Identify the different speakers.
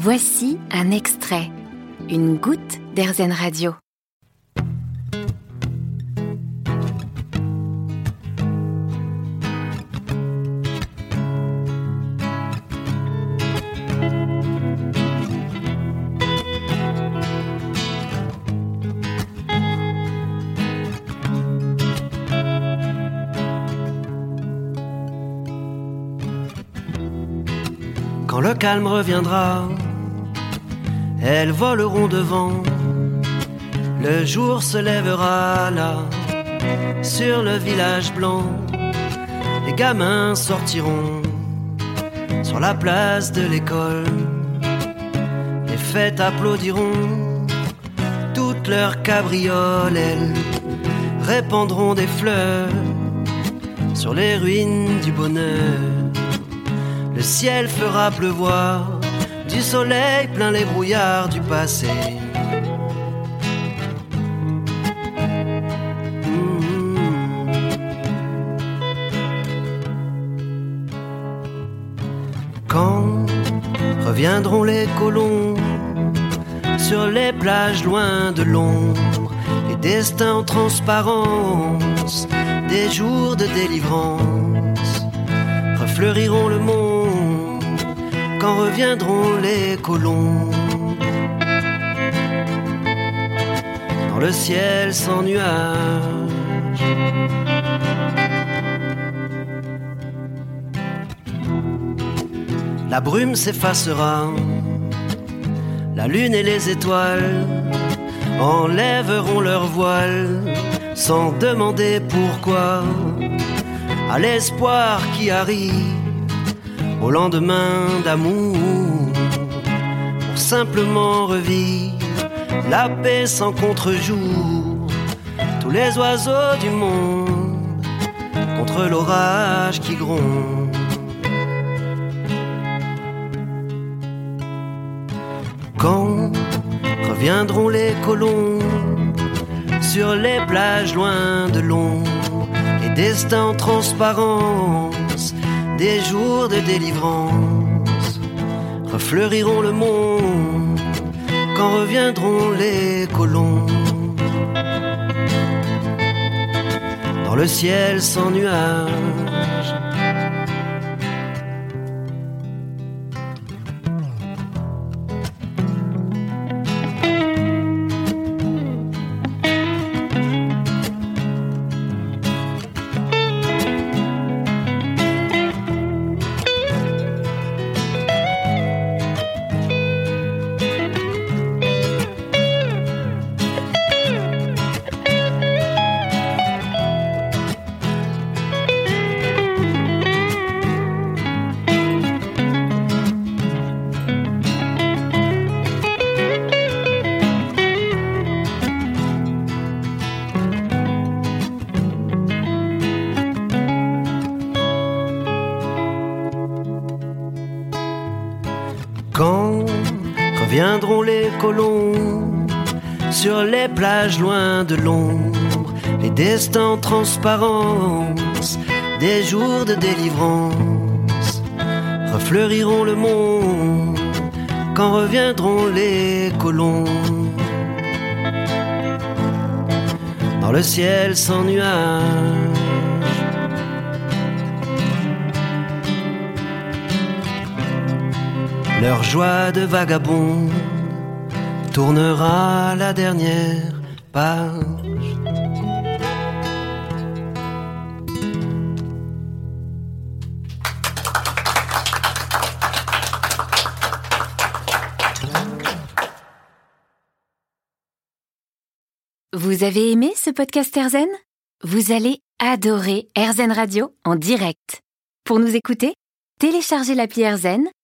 Speaker 1: Voici un extrait, une goutte d'Airzen Radio.
Speaker 2: Quand le calme reviendra, elles voleront devant. Le jour se lèvera là, sur le village blanc. Les gamins sortiront sur la place de l'école. Les fêtes applaudiront toutes leurs cabrioles. Elles répandront des fleurs sur les ruines du bonheur. Le ciel fera pleuvoir du soleil plein les brouillards du passé. Mmh. Quand reviendront les colons sur les plages loin de l'ombre, les destins en transparence, des jours de délivrance refleuriront le monde quand reviendront les colons. Dans le ciel sans nuages. La brume s'effacera, la lune et les étoiles enlèveront leur voile sans demander pourquoi à l'espoir qui arrive au lendemain d'amour pour simplement revivre la paix sans contre-jour. Tous les oiseaux du monde contre l'orage qui gronde. Quand reviendront les colons sur les plages loin de l'ombre les destins en transparence, des jours de délivrance, refleuriront le monde quand reviendront les colons. Dans le ciel sans nuages. Reviendront les colons sur les plages loin de l'ombre, les destins en transparence, des jours de délivrance, refleuriront le monde quand reviendront les colons. Dans le ciel sans nuages. Leur joie de vagabond tournera la dernière page.
Speaker 1: Vous avez aimé ce podcast Airzen Vous allez adorer Airzen Radio en direct. Pour nous écouter, téléchargez l'appli Airzen